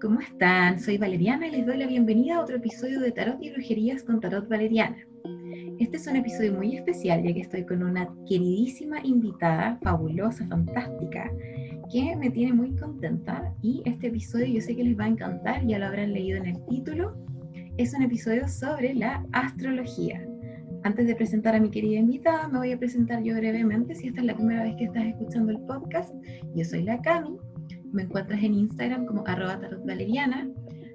¿cómo están? Soy Valeriana y les doy la bienvenida a otro episodio de Tarot y Brujerías con Tarot Valeriana. Este es un episodio muy especial ya que estoy con una queridísima invitada, fabulosa, fantástica, que me tiene muy contenta y este episodio yo sé que les va a encantar, ya lo habrán leído en el título. Es un episodio sobre la astrología. Antes de presentar a mi querida invitada, me voy a presentar yo brevemente. Si esta es la primera vez que estás escuchando el podcast, yo soy la Cami me encuentras en Instagram como arroba tarotvaleriana.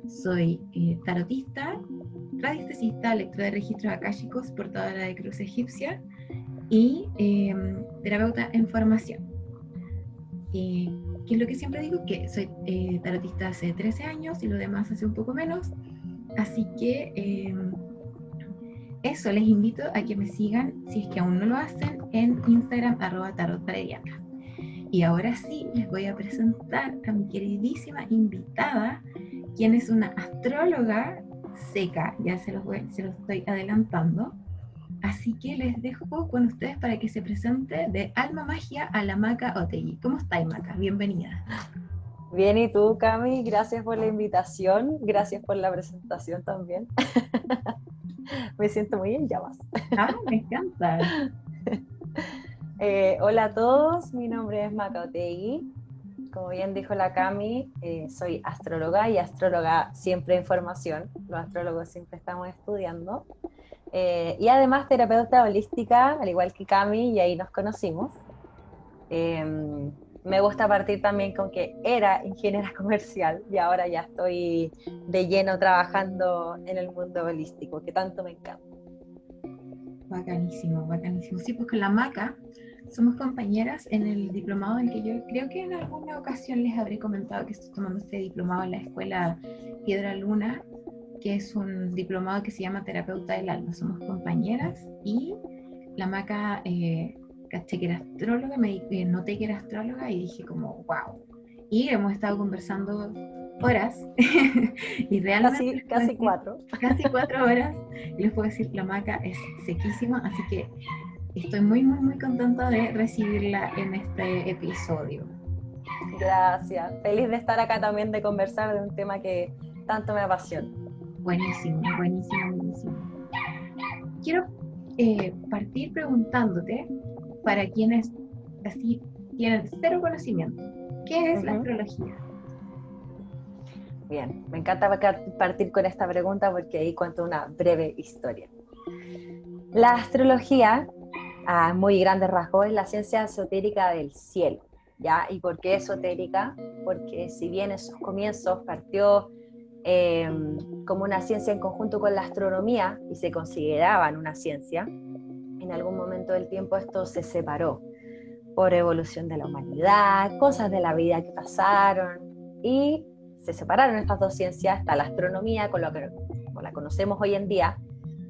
Soy eh, tarotista, radiestesista, lectora de registros akáshicos, portadora de cruz egipcia y em, terapeuta en formación. Eh, que es lo que siempre digo, que soy eh, tarotista hace 13 años y lo demás hace un poco menos. Así que em, eso, les invito a que me sigan, si es que aún no lo hacen, en Instagram arroba tarotvaleriana. Y ahora sí les voy a presentar a mi queridísima invitada, quien es una astróloga seca, ya se los, se los estoy adelantando. Así que les dejo con ustedes para que se presente de Alma Magia a la Maca Otegui. ¿Cómo estáis, Maca? Bienvenida. Bien, ¿y tú, Cami? Gracias por la invitación, gracias por la presentación también. me siento muy en llamas. Ah, me encanta. Eh, hola a todos, mi nombre es Macaotegui. Como bien dijo la Cami, eh, soy astróloga y astróloga siempre en formación. Los astrólogos siempre estamos estudiando. Eh, y además terapeuta holística, al igual que Cami, y ahí nos conocimos. Em, me gusta partir también con que era ingeniera comercial y ahora ya estoy de lleno trabajando en el mundo holístico, que tanto me encanta. Bacanísimo, bacanísimo. Sí, porque la maca somos compañeras en el diplomado en que yo creo que en alguna ocasión les habré comentado que estoy tomando este diplomado en la escuela Piedra Luna, que es un diplomado que se llama Terapeuta del Alma. Somos compañeras y la Maca, eh, caché que era astróloga, me eh, noté que era astróloga y dije como, wow. Y hemos estado conversando horas y realmente... Casi, casi cuatro. Casi cuatro horas. Y les puedo decir, la Maca es sequísima, así que Estoy muy, muy, muy contenta de recibirla en este episodio. Gracias. Feliz de estar acá también, de conversar de un tema que tanto me apasiona. Buenísimo, buenísimo, buenísimo. Quiero eh, partir preguntarte, para quienes así tienen cero conocimiento, ¿qué es la astrología? Bien, me encanta partir con esta pregunta porque ahí cuento una breve historia. La astrología a muy grandes rasgos, es la ciencia esotérica del cielo. ¿ya? ¿Y por qué esotérica? Porque si bien en sus comienzos partió em, como una ciencia en conjunto con la astronomía y se consideraban una ciencia, en algún momento del tiempo esto se separó por evolución de la humanidad, cosas de la vida que pasaron y se separaron estas dos ciencias, hasta la astronomía, con lo que la conocemos hoy en día,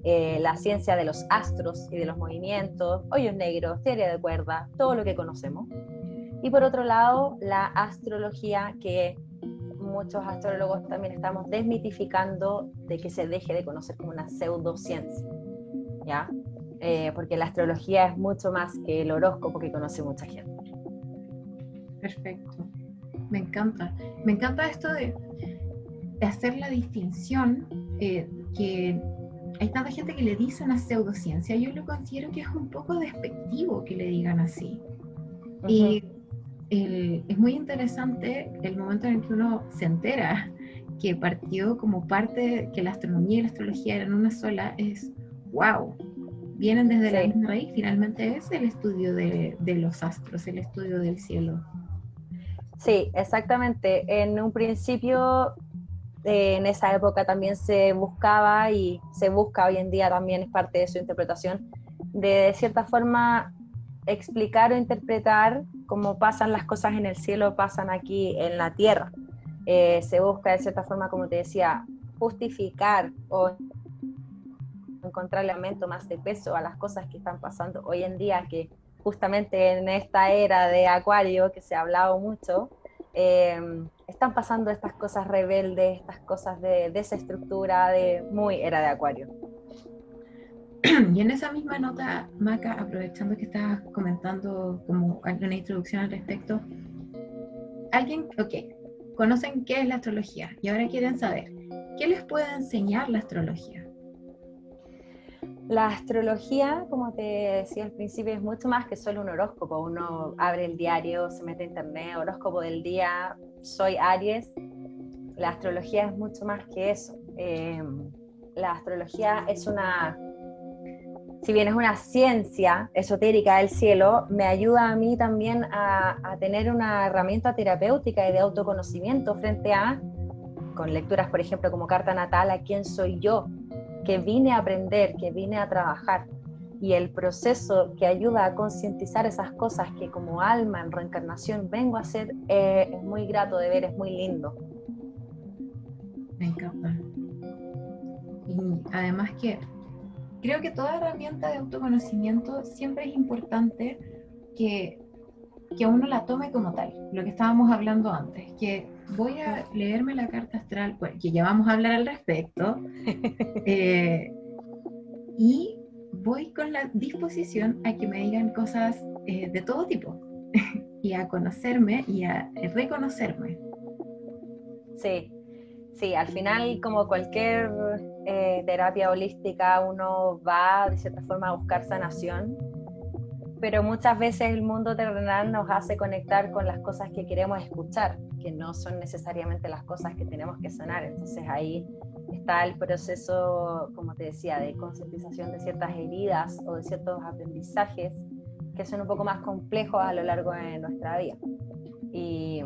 eh, la ciencia de los astros y de los movimientos, hoyos negros, teoría de cuerda, todo lo que conocemos. Y por otro lado, la astrología que muchos astrólogos también estamos desmitificando de que se deje de conocer como una pseudociencia, ¿ya? Eh, porque la astrología es mucho más que el horóscopo que conoce mucha gente. Perfecto, me encanta. Me encanta esto de, hacer la distinción eh, que hay tanta gente que le dice una pseudociencia, yo lo considero que es un poco despectivo que le digan así. Y es muy interesante el momento en el que uno se entera que partió como parte, que la astronomía y la astrología eran una sola, es wow, vienen desde la misma raíz, finalmente es el estudio de, de los astros, el estudio del cielo. Sí, exactamente. En un principio en esa época también se buscaba y se busca hoy en día también es parte de su interpretación, de, cierta forma explicar o interpretar cómo pasan las cosas en el cielo, pasan aquí en la tierra. Eh, se busca de cierta forma, como te decía, justificar o encontrar elemento más de peso a las cosas que están pasando hoy en día, que justamente en esta era de Acuario, que se ha hablado mucho, eh, están pasando estas cosas rebeldes, estas cosas de desestructura, de muy era de acuario. Y en esa misma nota, Maca, aprovechando que estabas comentando como una introducción al respecto, alguien, ok, conocen qué es la astrología y ahora quieren saber, ¿qué les puede enseñar la astrología? La astrología, como te decía al principio, es mucho más que solo un horóscopo. Uno abre el diario, se mete a internet, horóscopo del día, soy Aries. La astrología es mucho más que eso. Eh, la astrología es una, si bien es una ciencia esotérica del cielo, me ayuda a mí también a, a tener una herramienta terapéutica y de autoconocimiento frente a, con lecturas, por ejemplo, como carta natal, a quién soy yo, que vine a aprender, que vine a trabajar. Y el proceso que ayuda a concientizar esas cosas que como alma en reencarnación vengo a hacer eh, es muy grato de ver, es muy lindo. Me encanta. Y además que creo que toda herramienta de autoconocimiento siempre es importante que, que uno la tome como tal, lo que estábamos hablando antes, que voy a leerme la carta astral, que ya vamos a hablar al respecto, eh, y voy con la disposición a que me digan cosas eh, de todo tipo, y a conocerme y a reconocerme. Sí, sí, al final como cualquier eh, terapia holística uno va de cierta forma a buscar sanación pero muchas veces el mundo terrenal nos hace conectar con las cosas que queremos escuchar, que no son necesariamente las cosas que tenemos que sanar. Entonces ahí está el proceso, como te decía, de concientización de ciertas heridas o de ciertos aprendizajes que son un poco más complejos a lo largo de nuestra vida. Y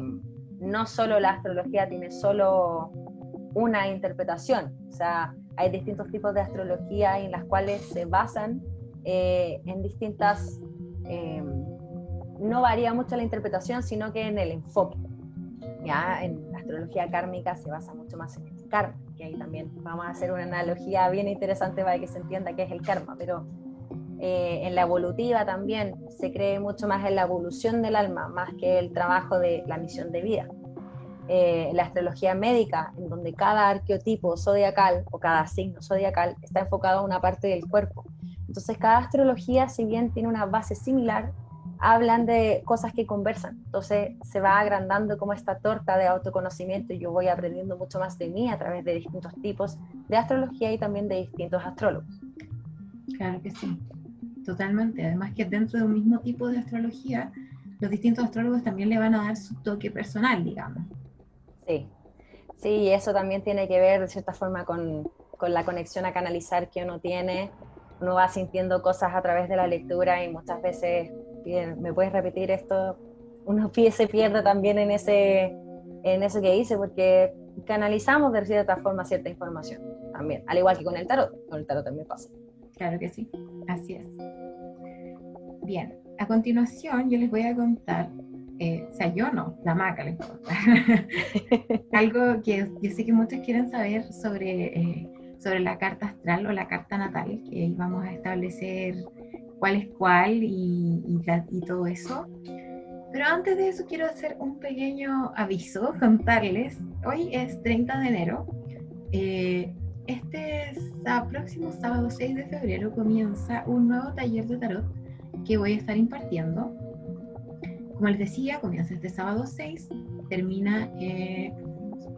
no solo la astrología tiene solo una interpretación, o sea, hay distintos tipos de astrología en las cuales se basan eh, en distintas Em, no varía mucho la interpretación, sino que en el enfoque. Ya en la astrología kármica se basa mucho más en el karma, que ahí también vamos a hacer una analogía bien interesante para que se entienda qué es el karma, pero eh, en la evolutiva también se cree mucho más en la evolución del alma, más que el trabajo de la misión de vida. Eh, la astrología médica, en donde cada arqueotipo zodiacal o cada signo zodiacal está enfocado a una parte del cuerpo. Entonces, cada astrología, si bien tiene una base similar, hablan de cosas que conversan. Entonces, se va agrandando como esta torta de autoconocimiento y yo voy aprendiendo mucho más de mí a través de distintos tipos de astrología y también de distintos astrólogos. Claro que sí, totalmente. Además que dentro de un mismo tipo de astrología, los distintos astrólogos también le van a dar su toque personal, digamos. Sí, sí, y eso también tiene que ver de cierta forma con, con la conexión a canalizar que uno tiene uno va sintiendo cosas a través de la lectura y muchas veces, ¿me puedes repetir esto? Uno se pierde también en, ese, en eso que dice, porque canalizamos de cierta forma cierta información también, al igual que con el tarot, con el tarot también pasa. Claro que sí, así es. Bien, a continuación yo les voy a contar, eh, o sea, yo no, la maca les Algo que yo sé que muchos quieren saber sobre eh, sobre la carta astral o la carta natal, que vamos a establecer cuál es cuál y, y, todo eso. Pero antes de eso quiero hacer un pequeño aviso, contarles, hoy es 30 de enero, eh, este próximo sábado 6 de febrero comienza un nuevo taller de tarot que voy a estar impartiendo. Como les decía, comienza este sábado 6, termina eh,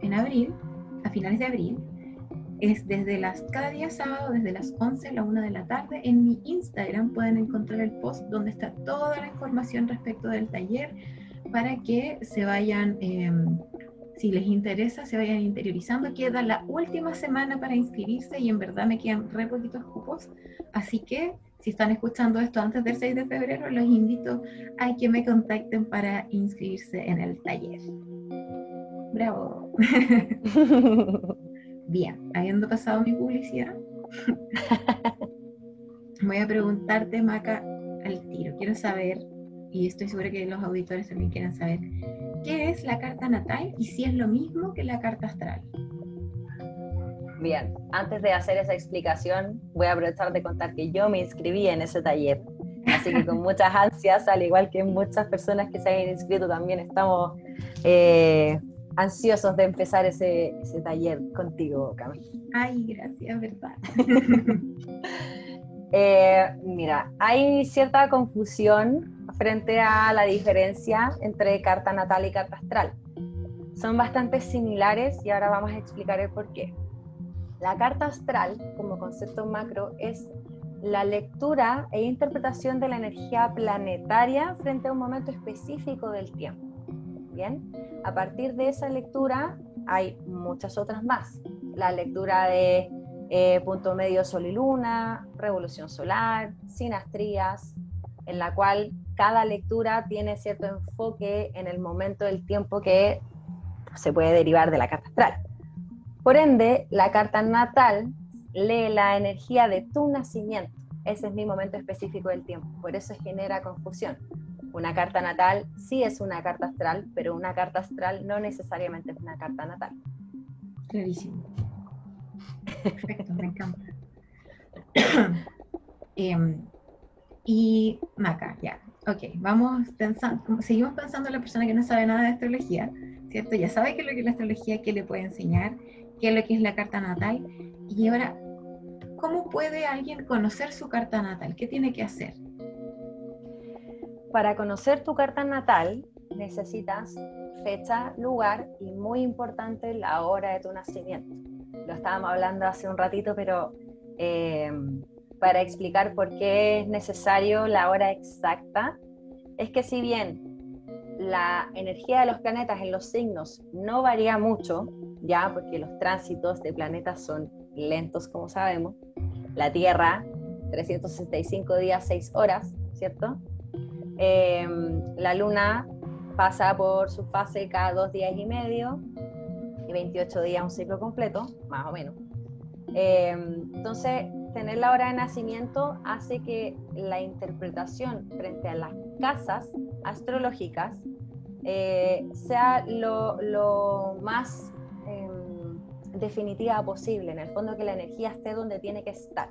en abril, a finales de abril, es desde las, cada día sábado, desde las 11 a la 1 de la tarde. En mi Instagram pueden encontrar el post donde está toda la información respecto del taller para que se vayan, em, si les interesa, se vayan interiorizando. Queda la última semana para inscribirse y en verdad me quedan re poquitos cupos. Así que si están escuchando esto antes del 6 de febrero, los invito a que me contacten para inscribirse en el taller. Bravo. Bien, habiendo pasado mi publicidad, voy a preguntarte, Maca, al tiro. Quiero saber, y estoy segura que los auditores también quieren saber, ¿qué es la carta natal y si es lo mismo que la carta astral? Bien, antes de hacer esa explicación, voy a aprovechar de contar que yo me inscribí en ese taller. Así que con muchas ansias, al igual que muchas personas que se han inscrito, también estamos eh, ansiosos de empezar ese, taller contigo, Camila. Ay, gracias, verdad. Eh, mira, hay cierta confusión frente a la diferencia entre carta natal y carta astral. son bastante similares y ahora vamos a explicar el por qué. La carta astral, como concepto macro, es la lectura e interpretación de la energía planetaria frente a un momento específico del tiempo. Bien, a partir de esa lectura hay muchas otras más. La lectura de eh, punto medio Sol y Luna, revolución solar, sinastrías, en la cual cada lectura tiene cierto enfoque en el momento del tiempo que se puede derivar de la carta astral. Por ende, la carta natal lee la energía de tu nacimiento. Ese es mi momento específico del tiempo. Por eso genera confusión. Una carta natal sí es una carta astral, pero una carta astral no necesariamente es una carta natal. Clarísimo. Perfecto, me encanta. Em, y Maca, ya. Ok, vamos pensando, seguimos pensando en la persona que no sabe nada de astrología, ¿cierto? Ya sabe qué es lo que es la astrología, qué le puede enseñar, qué es lo que es la carta natal. Y ahora, ¿cómo puede alguien conocer su carta natal? ¿Qué tiene que hacer? Para conocer tu carta natal necesitas fecha, lugar y muy importante la hora de tu nacimiento. Lo estábamos hablando hace un ratito, pero eh, para explicar por qué es necesario la hora exacta, es que si bien la energía de los planetas en los signos no varía mucho, ya porque los tránsitos de planetas son lentos, como sabemos, la Tierra, 365 días, 6 horas, ¿cierto? Em, la Luna pasa por su fase cada dos días y medio, y 28 días un ciclo completo, más o menos. Em, entonces, tener la hora de nacimiento hace que la interpretación frente a las casas astrológicas eh, sea lo, más em, definitiva posible, en el fondo que la energía esté donde tiene que estar.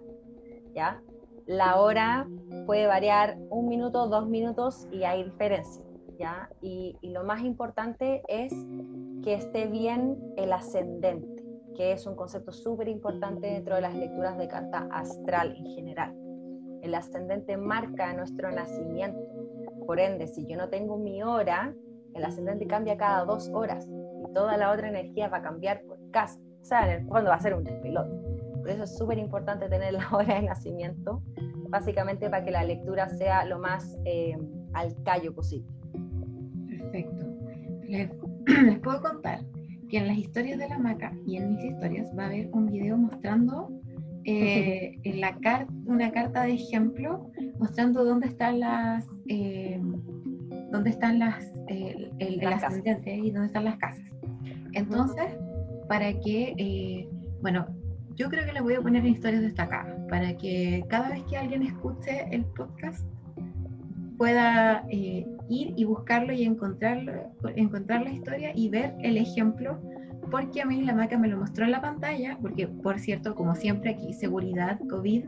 ¿ya? La hora puede variar un minuto, dos minutos y hay diferencia. ¿ya? y lo más importante es que esté bien el ascendente que es un concepto súper importante dentro de las lecturas de carta astral en general. El ascendente marca nuestro nacimiento. Por ende, si yo no tengo mi hora, el ascendente cambia cada dos horas y toda la otra energía va a cambiar por casa. O sea, en el fondo va a ser un despelote. Por eso es súper importante tener la hora de nacimiento, básicamente para que la lectura sea lo más eh, al callo posible. Perfecto. les puedo contar que en las historias de la maca y en mis historias va a haber un video mostrando eh, en la una carta de ejemplo mostrando dónde están las eh, dónde están las eh, el, el ascendente y dónde están las casas entonces para que bueno yo creo que le voy a poner en historias destacadas para que cada vez que alguien escuche el podcast pueda eh, ir y buscarlo y encontrarlo, encontrar la historia y ver el ejemplo, porque a mí la maca me lo mostró en la pantalla, porque por cierto, como siempre aquí, seguridad, COVID,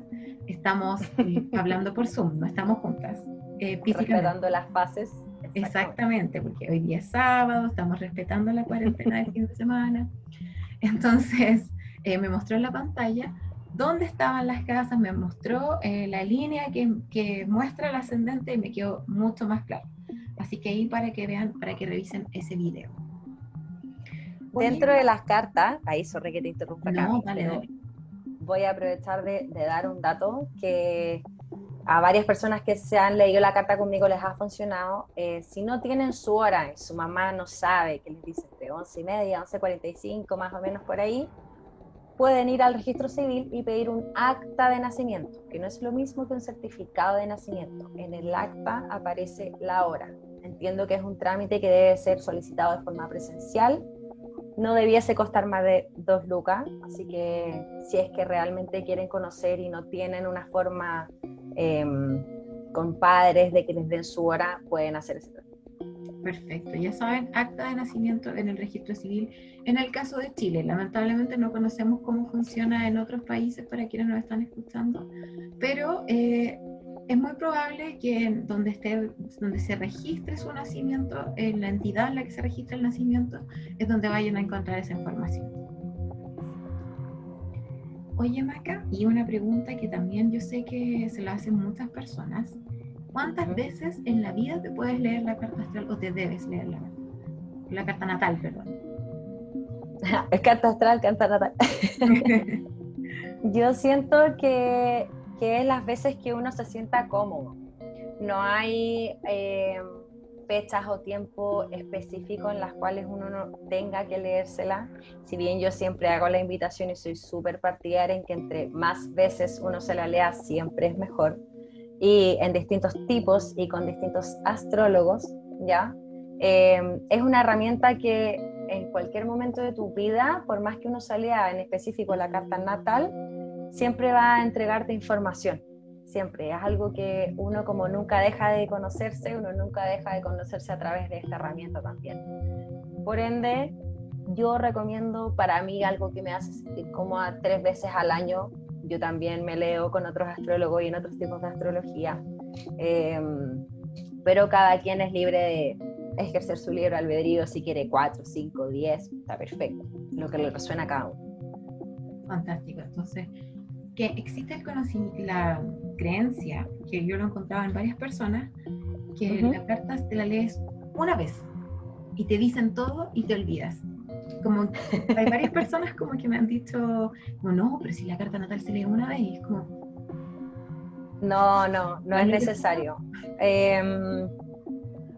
estamos eh, hablando por Zoom, no estamos juntas. Eh, respetando las fases. Exactamente. porque hoy día es sábado, estamos respetando la cuarentena del fin de semana. Entonces, me mostró en la pantalla dónde estaban las casas, me mostró eh, la línea que, que, muestra el ascendente y me quedó mucho más claro. Así que ahí para que vean, para que revisen ese video. Dentro de las cartas, ahí sorry que te interrumpa no, voy a aprovechar de, de, dar un dato que a varias personas que se han leído la carta conmigo les ha funcionado. Eh, si no tienen su hora y su mamá no sabe, que les dice entre 11 y media, 11.45 más o menos por ahí, pueden ir al registro civil y pedir un acta de nacimiento, que no es lo mismo que un certificado de nacimiento. En el acta aparece la hora. Entiendo que es un trámite que debe ser solicitado de forma presencial. No debiese costar más de dos lucas, así que si es que realmente quieren conocer y no tienen una forma em, con padres de que les den su hora, pueden hacer ese trámite. Perfecto, ya saben, acta de nacimiento en el registro civil. En el caso de Chile, lamentablemente no conocemos cómo funciona en otros países para quienes nos están escuchando, pero eh, es muy probable que donde, esté, donde se registre su nacimiento, en la entidad en la que se registra el nacimiento, es donde vayan a encontrar esa información. Oye, Maca, y una pregunta que también yo sé que se la hacen muchas personas. ¿Cuántas veces en la vida te puedes leer la carta astral o te debes leer la, carta natal, perdón? es carta astral, carta natal. Yo siento que, que, es las veces que uno se sienta cómodo. No hay eh, fechas o tiempo específico en las cuales uno no tenga que leérsela. Si bien yo siempre hago la invitación y soy súper partidaria en que entre más veces uno se la lea, siempre es mejor. Y en distintos tipos y con distintos astrólogos, ¿ya? Eh, es una herramienta que en cualquier momento de tu vida, por más que uno salga en específico la carta natal, siempre va a entregarte información. Siempre. Es algo que uno como nunca deja de conocerse, uno nunca deja de conocerse a través de esta herramienta también. Por ende, yo recomiendo para mí algo que me hace sentir como a tres veces al año. Yo también me leo con otros astrólogos y en otros tipos de astrología. Eh, pero cada quien es libre de, ejercer su libre albedrío si quiere 4, 5, 10, está perfecto, lo que le resuena a cada uno. Fantástico, entonces, que existe el conocimiento, la creencia, que yo lo he encontrado en varias personas, que las cartas te la lees una vez y te dicen todo y te olvidas. Como hay varias personas como que me han dicho, no, no, pero si la carta natal se lee una vez, y es como... No, no, no es necesario. Eh,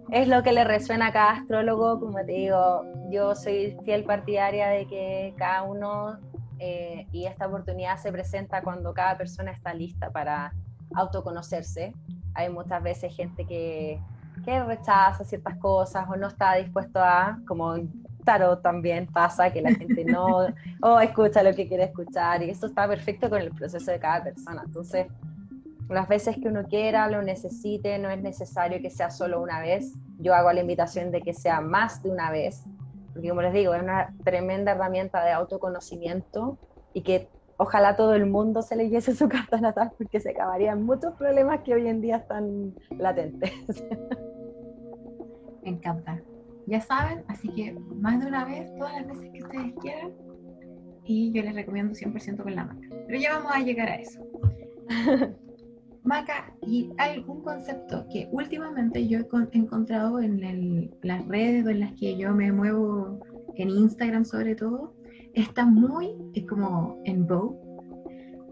es lo que le resuena a cada astrólogo, como te digo, yo soy fiel partidaria de que cada uno eh, y esta oportunidad se presenta cuando cada persona está lista para autoconocerse. Hay muchas veces gente que, que rechaza ciertas cosas o no está dispuesto a, como tarot también pasa, que la gente no o escucha lo que quiere escuchar y eso está perfecto con el proceso de cada persona. Entonces, las veces que uno quiera, lo necesite, no es necesario que sea solo una vez. Yo hago la invitación de que sea más de una vez, porque como les digo, es una tremenda herramienta de autoconocimiento y que ojalá todo el mundo se leyese su carta natal porque se acabarían muchos problemas que hoy en día están latentes. Me encanta. Ya saben, así que más de una vez, todas las veces que ustedes quieran, y yo les recomiendo 100% con la marca. Pero ya vamos a llegar a eso. Maca, y algún concepto que últimamente yo he encontrado en las redes en las que yo me muevo, en Instagram sobre todo, está muy es como en vogue,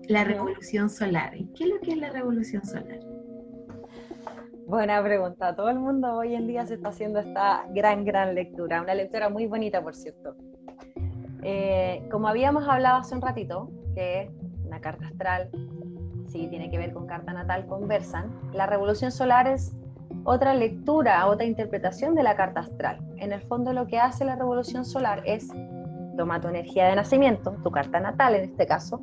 la revolución solar. ¿Y qué es lo que es la revolución solar? Buena pregunta. Todo el mundo hoy en día se está haciendo esta gran, gran lectura. Una lectura muy bonita, por cierto. Eh, como habíamos hablado hace un ratito, que es una carta astral sí tiene que ver con carta natal, conversan. La revolución solar es otra lectura, otra interpretación de la carta astral. En el fondo lo que hace la revolución solar es toma tu energía de nacimiento, tu carta natal en este caso,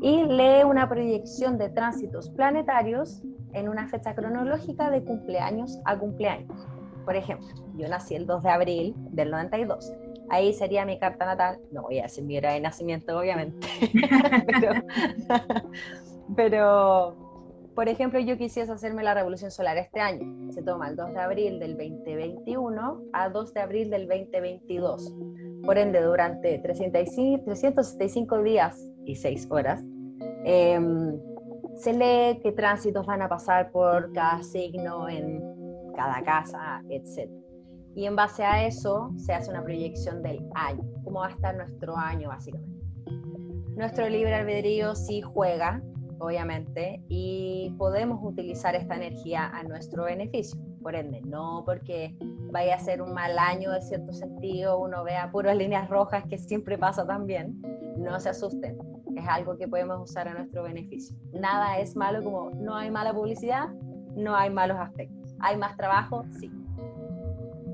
y lee una proyección de tránsitos planetarios en una fecha cronológica de cumpleaños a cumpleaños. Por ejemplo, yo nací el 2 de abril del 92. Ahí sería mi carta natal. No voy a decir mi hora de nacimiento, obviamente. pero, pero, por ejemplo, yo quisiese hacerme la revolución solar este año. Se toma el 2 de abril del 2021 a 2 de abril del 2022. Por ende, durante 365, 365 días y 6 horas, em, se lee qué tránsitos van a pasar por cada signo en cada casa, etc. Y en base a eso se hace una proyección del año, cómo va a estar nuestro año básicamente. Nuestro libre albedrío sí juega obviamente, y podemos utilizar esta energía a nuestro beneficio. Por ende, no porque vaya a ser un mal año de cierto sentido, uno vea puras líneas rojas, que siempre pasa también, no se asusten, es algo que podemos usar a nuestro beneficio. Nada es malo como no hay mala publicidad, no hay malos aspectos. ¿Hay más trabajo? Sí.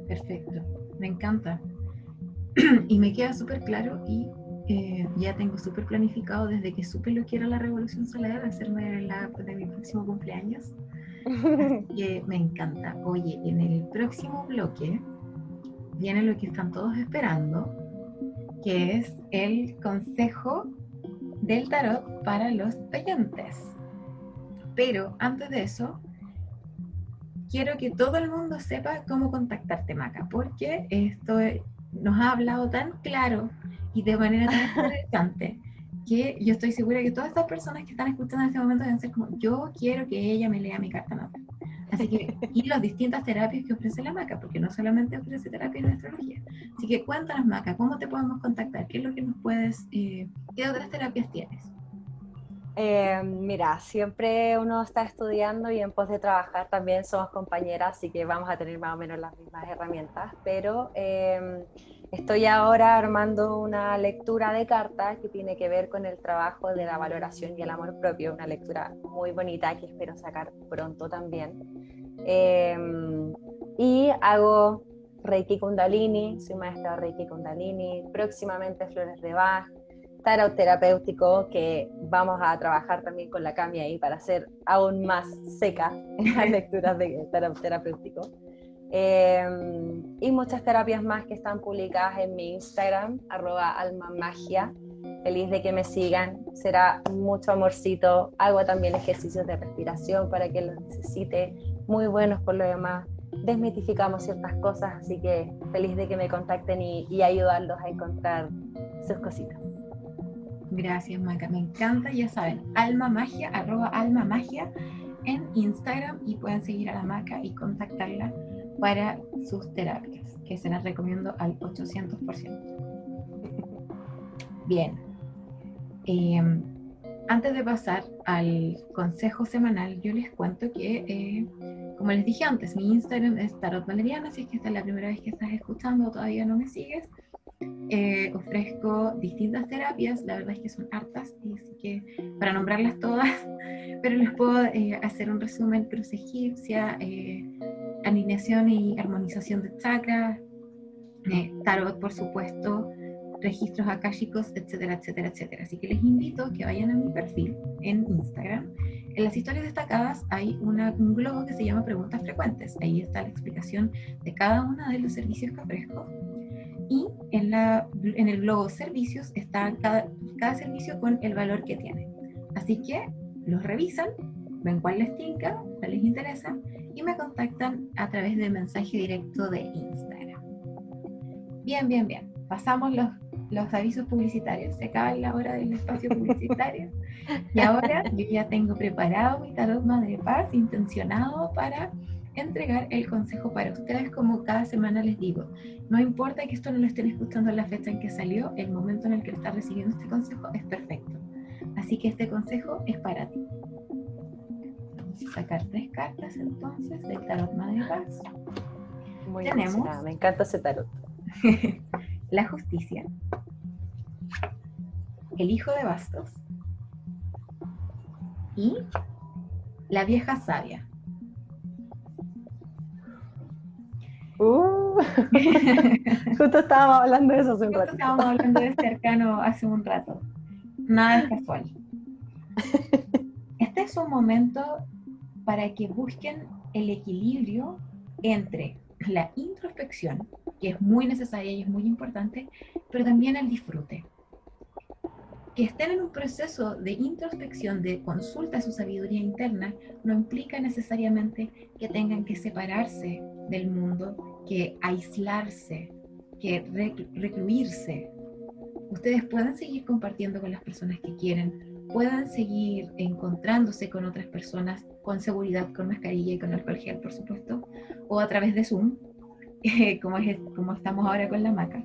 Perfecto, me encanta. y me queda súper claro y eh, ya tengo súper planificado desde que supe lo que era la revolución solar, hacerme la de mi próximo cumpleaños. que me encanta. Oye, en el próximo bloque viene lo que están todos esperando, que es el consejo del tarot para los oyentes. Pero antes de eso, quiero que todo el mundo sepa cómo contactarte, Maca, porque esto nos ha hablado tan claro y de manera tan interesante que yo estoy segura que todas estas personas que están escuchando en este momento deben ser como, yo quiero que ella me lea mi carta natal. Así y las distintas terapias que ofrece la MACA, porque no solamente ofrece terapia de astrología. Así que cuéntanos, MACA, ¿cómo te podemos contactar? ¿Qué es lo que nos puedes, eh, qué otras terapias tienes? Eh, mira, siempre uno está estudiando y en pos de trabajar también somos compañeras, así que vamos a tener más o menos las mismas herramientas, pero eh, estoy ahora armando una lectura de cartas que tiene que ver con el trabajo de la valoración y el amor propio, una lectura muy bonita que espero sacar pronto también. Eh, y hago Reiki Kundalini, soy maestra de Reiki Kundalini, próximamente Flores de Bach, tarot terapéutico que vamos a trabajar también con la Cami ahí para hacer aún más seca las lecturas de tarot terapéutico. Em, y muchas terapias más que están publicadas en mi Instagram, arroba almamagia. Feliz de que me sigan, será mucho amorcito. Hago también ejercicios de respiración para que los necesite, muy buenos por lo demás. Desmitificamos ciertas cosas, así que feliz de que me contacten y, y ayudarlos a encontrar sus cositas. Gracias, Maca. Me encanta, ya saben, alma magia, arroba alma magia en Instagram y pueden seguir a la Maca y contactarla para sus terapias, que se las recomiendo al 800%. Bien. Em, antes de pasar al consejo semanal, yo les cuento que, eh, como les dije antes, mi Instagram es Tarot Valeriana, si es que esta es la primera vez que estás escuchando o todavía no me sigues. Eh, ofrezco distintas terapias, la verdad es que son hartas, así que para nombrarlas todas, pero les puedo eh, hacer un resumen, cruz egipcia, eh, alineación y armonización de chakras, tarot por supuesto, registros akáshicos, etcétera, etcétera, etcétera. Así que les invito a que vayan a mi perfil en Instagram. En las historias destacadas hay un globo que se llama preguntas frecuentes. Ahí está la explicación de cada uno de los servicios que ofrezco y en, la, en el globo servicios está cada, cada servicio con el valor que tiene. Así que los revisan, ven cuál les tinca, cuál les interesa y me contactan a través de mensaje directo de Instagram. Bien, bien, bien. Pasamos los, los avisos publicitarios. Se acaba la hora del espacio publicitario. y ahora yo ya tengo preparado mi tarot Madre Paz, intencionado para entregar el consejo para ustedes como cada semana les digo. No importa que esto no lo estén escuchando en la fecha en que salió, el momento en el que estás recibiendo este consejo es perfecto. Así que este consejo es para ti. Vamos a sacar tres cartas entonces del tarot Madre Paz. Muy Tenemos, me encanta ese tarot. la justicia, el hijo de bastos y la vieja sabia. Uh, justo estábamos hablando de eso hace un rato. Estábamos hablando de arcano hace un rato. Nada es casual. Este es un momento para que busquen el equilibrio entre la introspección, que es muy necesaria y es muy importante, pero también el disfrute. Que estén en un proceso de introspección, de consulta a su sabiduría interna, no implica necesariamente que tengan que separarse del mundo que aislarse, que recluirse. Ustedes puedan seguir compartiendo con las personas que quieren, puedan seguir encontrándose con otras personas con seguridad, con mascarilla y con alcohol gel, por supuesto, o a través de Zoom, como, es, como estamos ahora con la maca.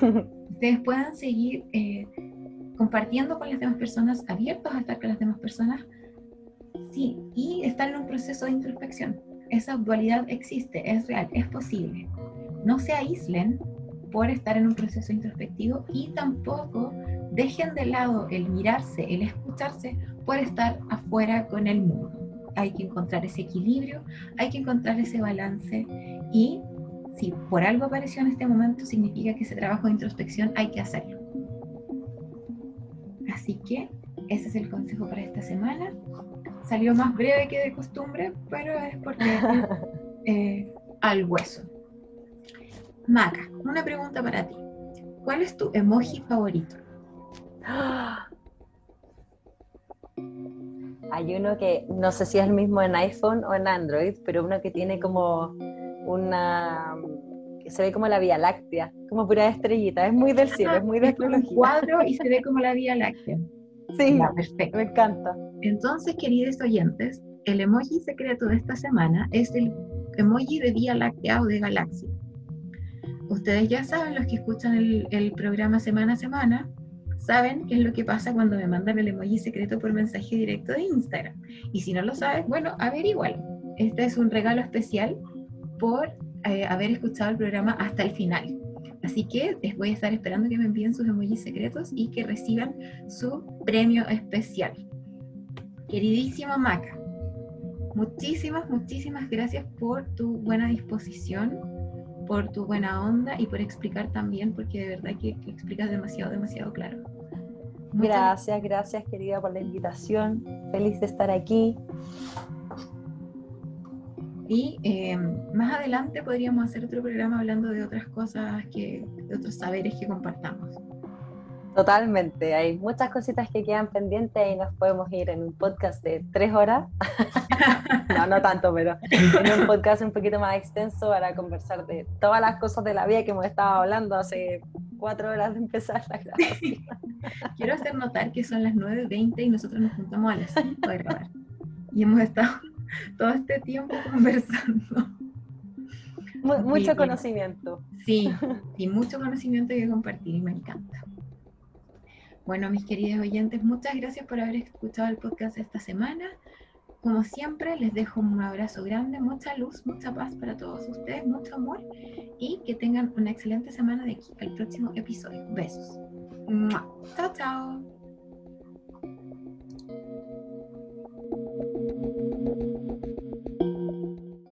Ustedes puedan seguir eh, compartiendo con las demás personas, abiertos a estar con las demás personas, sí, y estar en un proceso de introspección esa dualidad existe, es real, es posible. No se aíslen por estar en un proceso introspectivo y tampoco dejen de lado el mirarse, el escucharse por estar afuera con el mundo. Hay que encontrar ese equilibrio, hay que encontrar ese balance y si por algo apareció en este momento, significa que ese trabajo de introspección hay que hacerlo. Así que ese es el consejo para esta semana salió más breve que de costumbre, pero es porque eh, al hueso. Maca, una pregunta para ti. ¿Cuál es tu emoji favorito? Hay uno que no sé si es el mismo en iPhone o en Android, pero uno que tiene como una que se ve como la Vía Láctea, como pura estrellita, es muy del cielo, es muy de un cuadro y se ve como la Vía Láctea. Sí, perfecto. me encanta. Entonces, queridos oyentes, el emoji secreto de esta semana es el emoji de Vía Láctea o de galaxia. Ustedes ya saben, los que escuchan el, el programa semana a semana, saben qué es lo que pasa cuando me mandan el emoji secreto por mensaje directo de Instagram. Y si no lo sabes, bueno, averigualo. Este es un regalo especial por eh, haber escuchado el programa hasta el final. Así que les voy a estar esperando que me envíen sus emojis secretos y que reciban su premio especial. Queridísima Maca, muchísimas, muchísimas gracias por tu buena disposición, por tu buena onda y por explicar también, porque de verdad que, explicas demasiado, demasiado claro. gracias, gracias querida por la invitación. Feliz de estar aquí. Y eh, más adelante podríamos hacer otro programa hablando de otras cosas, que, de otros saberes que compartamos. Totalmente, hay muchas cositas que quedan pendientes y nos podemos ir en un podcast de tres horas. no, no tanto, pero en un podcast un poquito más extenso para conversar de todas las cosas de la vida que hemos estado hablando hace cuatro horas de empezar la grabación. Quiero hacer notar que son las 9.20 y nosotros nos juntamos a las 5 a grabar. Y hemos estado todo este tiempo conversando. mucho conocimiento. Sí, y mucho conocimiento que compartir y me encanta. Bueno, mis queridos oyentes, muchas gracias por haber escuchado el podcast esta semana. Como siempre, les dejo un abrazo grande, mucha luz, mucha paz para todos ustedes, mucho amor y que tengan una excelente semana de aquí al próximo episodio. Besos. Chao, chao.